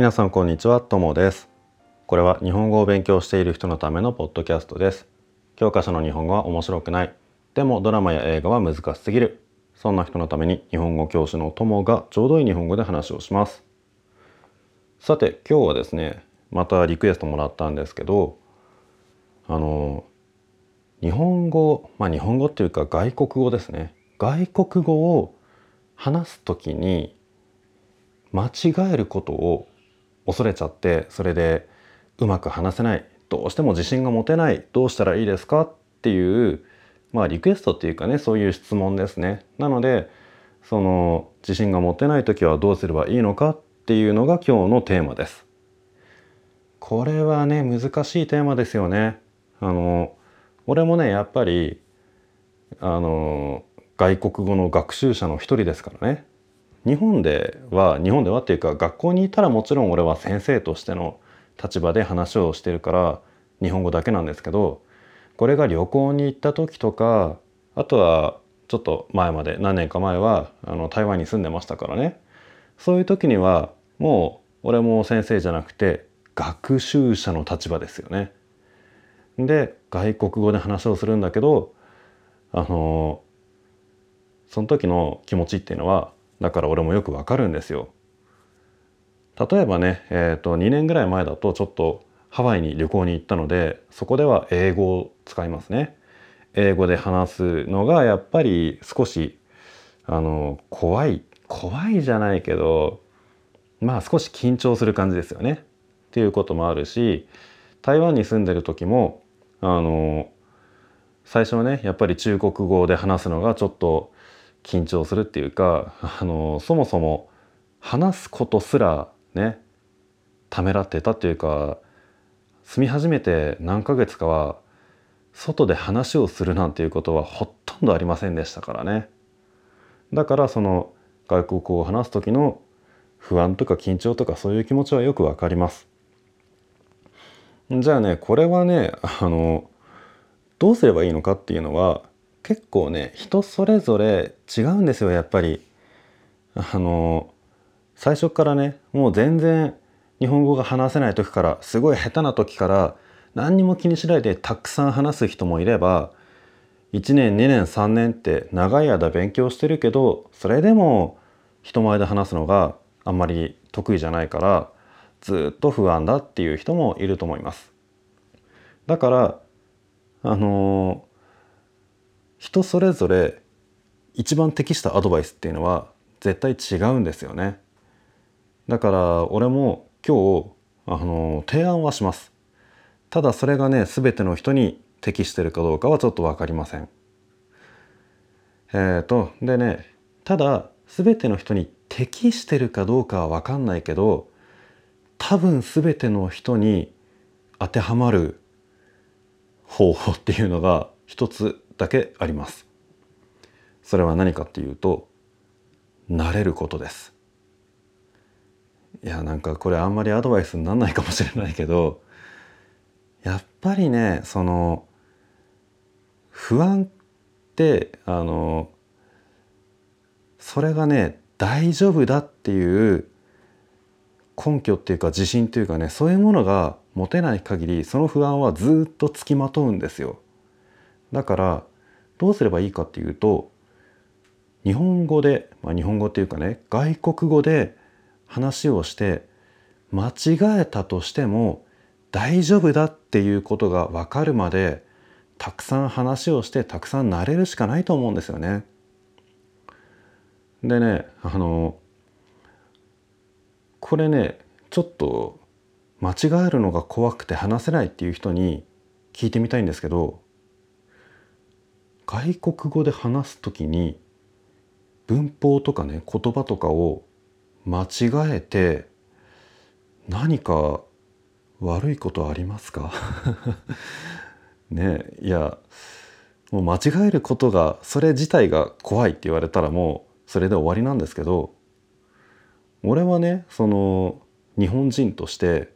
皆さんこんにちは、ともです。これは日本語を勉強している人のためのポッドキャストです。教科書の日本語は面白くない。でもドラマや映画は難しすぎる。そんな人のために日本語教師のともがちょうどいい日本語で話をします。さて今日はですね、またリクエストもらったんですけど、あの日本語、まあ日本語っていうか外国語ですね。外国語を話すときに間違えることを恐れちゃってそれでうまく話せないどうしても自信が持てないどうしたらいいですかっていうまあリクエストっていうかねそういう質問ですね。なのでその自信が持てない時はどうすればいいのかっていうのが今日のテーマです。これはね難しいテーマですよね。あの俺もねやっぱりあの外国語の学習者の一人ですからね日本では日本ではっていうか学校にいたらもちろん俺は先生としての立場で話をしてるから日本語だけなんですけどこれが旅行に行った時とかあとはちょっと前まで何年か前はあの台湾に住んでましたからねそういう時にはもう俺も先生じゃなくて学習者の立場ですよね。で外国語で話をするんだけどあのその時の気持ちっていうのはだから俺もよくわかるんですよ。例えばね、えー、と2年ぐらい前だとちょっとハワイに旅行に行ったのでそこでは英語を使いますね。英語で話すのがやっぱり少しあの怖い怖いじゃないけどまあ少し緊張する感じですよね。っていうこともあるし台湾に住んでる時もあの最初はねやっぱり中国語で話すのがちょっと緊張するっていうか あのそもそも話すことすらねためらってたっていうか住み始めて何ヶ月かは外で話をするなんていうことはほとんどありませんでしたからね。だからその外国語を話す時の不安とか緊張とかそういう気持ちはよくわかります。じゃあねこれはねあのどうすればいいのかっていうのは結構ね人それぞれ違うんですよやっぱり。あの最初からねもう全然日本語が話せない時からすごい下手な時から何にも気にしないでたくさん話す人もいれば1年2年3年って長い間勉強してるけどそれでも人前で話すのがあんまり得意じゃないからずっと不安だっていう人もいると思います。だからあの人それぞれ一番適したアドバイスっていうのは絶対違うんですよね。だから俺も今日あの提案はします。ただそれがね全ての人に適してるかどうかはちょっと分かりません。えーとでねただ全ての人に適してるかどうかは分かんないけど多分全ての人に当てはまる方法っていうのが一つだけありますそれは何かっていうと慣れることですいやなんかこれあんまりアドバイスになんないかもしれないけどやっぱりねその不安ってあのそれがね大丈夫だっていう根拠っていうか自信っていうかねそういうものが持てない限りその不安はずっとつきまとうんですよ。だからどうすればいいかっていうと日本語で、まあ、日本語っていうかね外国語で話をして間違えたとしても大丈夫だっていうことが分かるまでたくさん話をしてたくさん慣れるしかないと思うんですよね。でねあのこれねちょっと間違えるのが怖くて話せないっていう人に聞いてみたいんですけど外国語で話す時に文法とかね言葉とかを間違えて何か悪いことありますか？ねいやもう間違えることがそれ自体が怖いって言われたらもうそれで終わりなんですけど俺はねその日本人として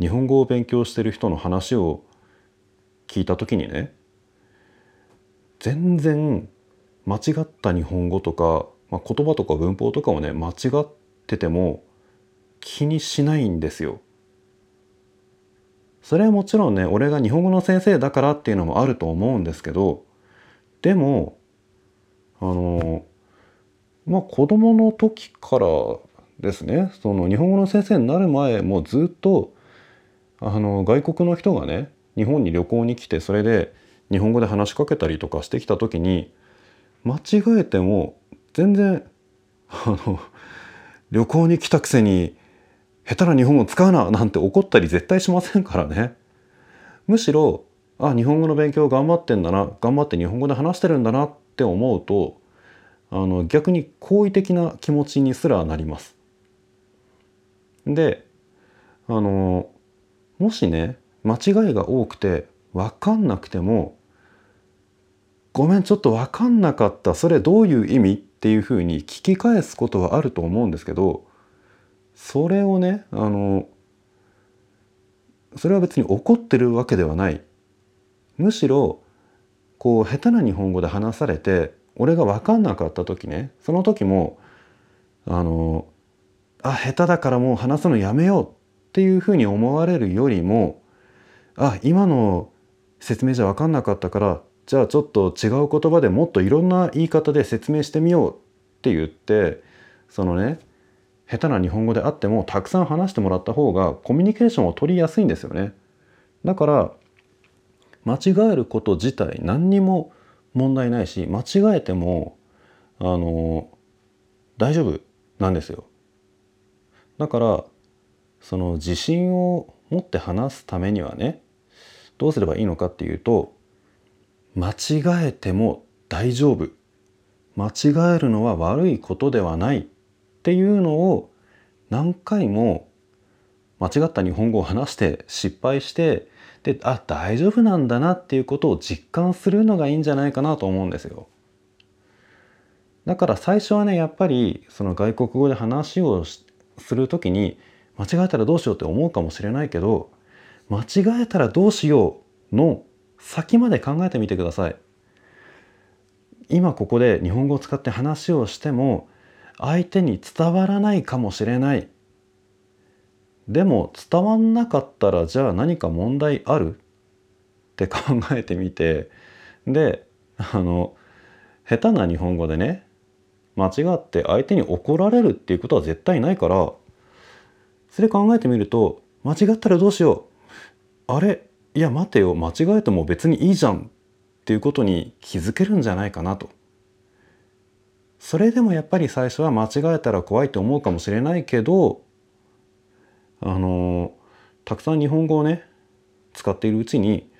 日本語を勉強してる人の話を聞いた時にね全然間違った日本語とか、まあ、言葉とか文法とかをね間違ってても気にしないんですよ。それはもちろんね俺が日本語の先生だからっていうのもあると思うんですけどでもあのまあ子供の時からですねその日本語の先生になる前もずっとあの外国の人がね日本に旅行に来てそれで日本語で話しかけたりとかしてきた時に間違えても全然あの旅行に来たくせに下手な日本語使うななんて怒ったり絶対しませんからね。むしろあ日本語の勉強頑張ってんだな頑張って日本語で話してるんだなって思うとあの逆に好意的な気持ちにすらなります。であのもしね間違いが多くて分かんなくても「ごめんちょっと分かんなかったそれどういう意味?」っていうふうに聞き返すことはあると思うんですけどそれをねあのそれは別に怒ってるわけではないむしろこう下手な日本語で話されて俺が分かんなかった時ねその時もあのあ下手だからもう話すのやめようっていうふうに思われるよりもあ今の説明じゃ分かんなかったからじゃあちょっと違う言葉でもっといろんな言い方で説明してみようって言ってそのね下手な日本語であってもたくさん話してもらった方がコミュニケーションを取りやすいんですよね。だから間違えること自体何にも問題ないし間違えてもあの大丈夫なんですよ。だからその自信を持って話すためにはねどうすればいいのかっていうと間違えても大丈夫間違えるのは悪いことではないっていうのを何回も間違った日本語を話して失敗してであ大丈夫なんだなっていうことを実感するのがいいんじゃないかなと思うんですよ。だから最初はねやっぱりその外国語で話をする時に間違えたらどうしようって思うかもしれないけど間違えたらどうしようの先まで考えてみてください。今ここで日本語を使って話をしても相手に伝わらないかもしれない。でも伝わんなかったらじゃあ何か問題ある？って考えてみて。であの下手な日本語でね間違って相手に怒られるっていうことは絶対ないからそれ考えてみると間違ったらどうしよう。あれ？いや待てよ間違えても別にいいじゃんっていうことに気づけるんじゃないかなと。それでもやっぱり最初は間違えたら怖いと思うかもしれないけどあのたくさん日本語をね使っているうちに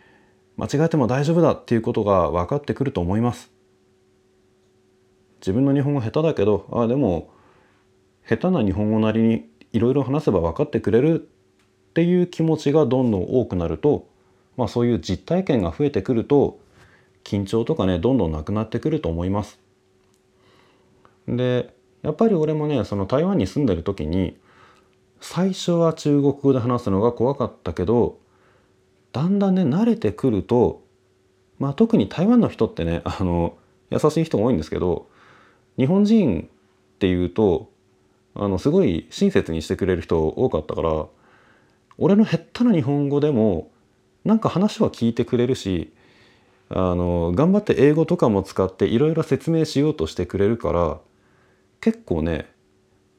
間違えても大丈夫だっていうことが分かってくると思います。自分の日本語下手だけどあでも下手な日本語なりにいろいろ話せば分かってくれるっていう気持ちがどんどん多くなると、まあ、そういう実体験が増えてくると緊張とかねどんどんなくなってくると思います。でやっぱり俺もねその台湾に住んでる時に最初は中国語で話すのが怖かったけどだんだんね慣れてくるとまあ特に台湾の人ってねあの優しい人が多いんですけど日本人っていうとあのすごい親切にしてくれる人多かったから俺の下手な日本語でもなんか話は聞いてくれるしあの頑張って英語とかも使っていろいろ説明しようとしてくれるから結構ね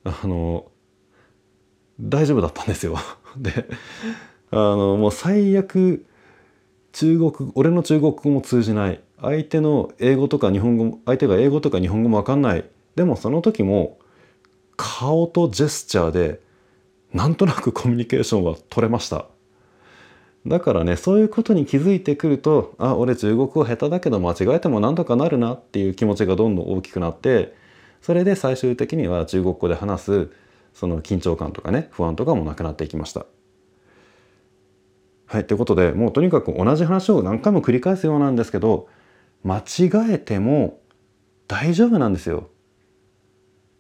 あの大丈夫だったんですよ。であのもう最悪中国俺の中国語も通じない。相手の英語とか日本語相手が英語とか日本語も分かんない。でもその時も顔とジェスチャーでなんとなくコミュニケーションは取れました。だからねそういうことに気づいてくるとあ俺中国語下手だけど間違えてもなんとかなるなっていう気持ちがどんどん大きくなってそれで最終的には中国語で話すその緊張感とかね不安とかもなくなっていきました。はいということでもうとにかく同じ話を何回も繰り返すようなんですけど間違えても大丈夫なんですよ。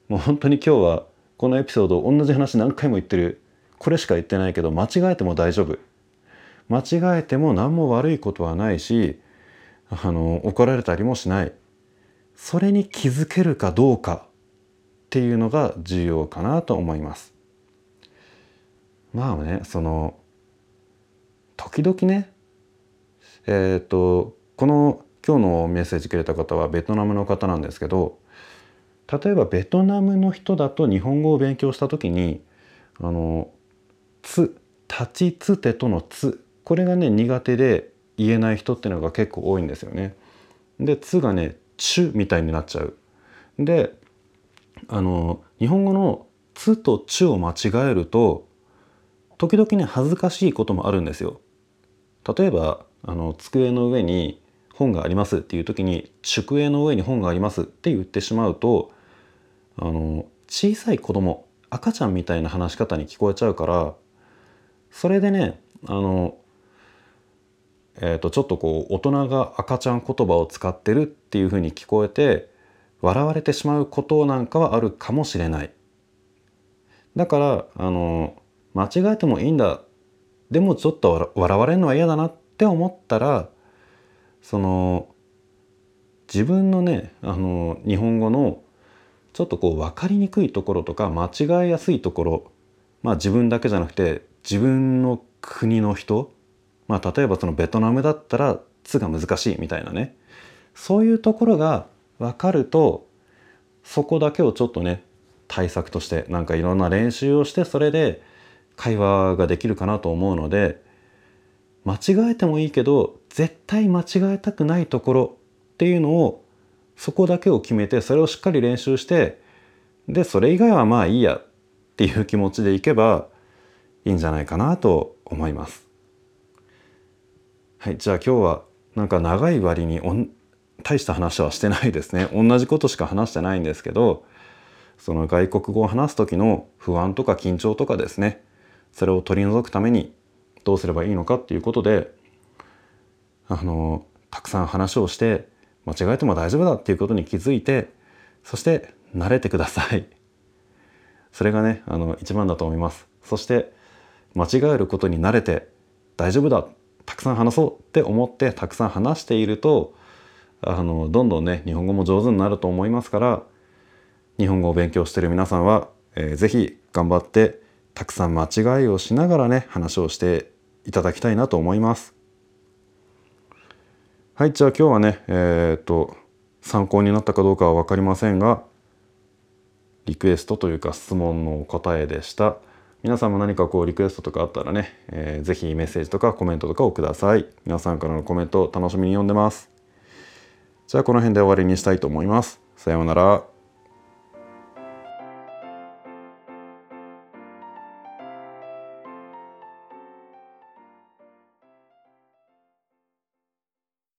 もう本当に今日はこのエピソード同じ話何回も言ってるこれしか言ってないけど間違えても大丈夫間違えても何も悪いことはないしあの怒られたりもしないそれに気づけるかどうかっていうのが重要かなと思います。まあねその時々ねえっ、とこの今日のメッセージくれた方はベトナムの方なんですけど例えばベトナムの人だと日本語を勉強した時にあの「つ」「立ちつて」との「つ」これがね苦手で言えない人ってのが結構多いんですよね。で「つ」がね「ちゅ」みたいになっちゃう。であの日本語の「つ」と「ちゅ」を間違えると時々ね恥ずかしいこともあるんですよ。例えばあの机の上に本がありますっていう時に机の上に本がありますって言ってしまうとあの小さい子供赤ちゃんみたいな話し方に聞こえちゃうからそれでねあの、えー、とちょっとこう大人が赤ちゃん言葉を使ってるっていうふうに聞こえて笑われてしまうことなんかはあるかもしれない。だからあの間違えてもいいんだでもちょっと笑われるのは嫌だなって思ったらその自分のねあの日本語のちょっとこう分かりにくいところとか間違えやすいところまあ自分だけじゃなくて自分の国の人まあ例えばそのベトナムだったら「つ」が難しいみたいなねそういうところが分かるとそこだけをちょっとね対策としてなんかいろんな練習をしてそれで会話ができるかなと思うので間違えてもいいけど絶対間違えたくないところっていうのをそこだけを決めてそれをしっかり練習してでそれ以外はまあいいやっていう気持ちでいけばいいんじゃないかなと思います。はい、じゃあ今日はなんか長い割に大した話はしてないですね。同じことしか話してないんですけどその外国語を話す時の不安とか緊張とかですね。それを取り除くためにどうすればいいのかっていうことであのたくさん話をして間違えても大丈夫だっていうことに気づいてそして慣れてください。それがねあの一番だと思います。そして間違えることに慣れて大丈夫だたくさん話そうって思ってたくさん話しているとあのどんどんね日本語も上手になると思いますから日本語を勉強してる皆さんは、えー、ぜひ頑張ってたくさん間違いをしながらね話をしていただきたいなと思います。はいじゃあ今日はねえっ、と参考になったかどうかは分かりませんがリクエストというか質問の答えでした皆さんも何かこうリクエストとかあったらね、えー、ぜひメッセージとかコメントとかをください。皆さんからのコメント楽しみに読んでます。じゃあこの辺で終わりにしたいと思います。さようなら。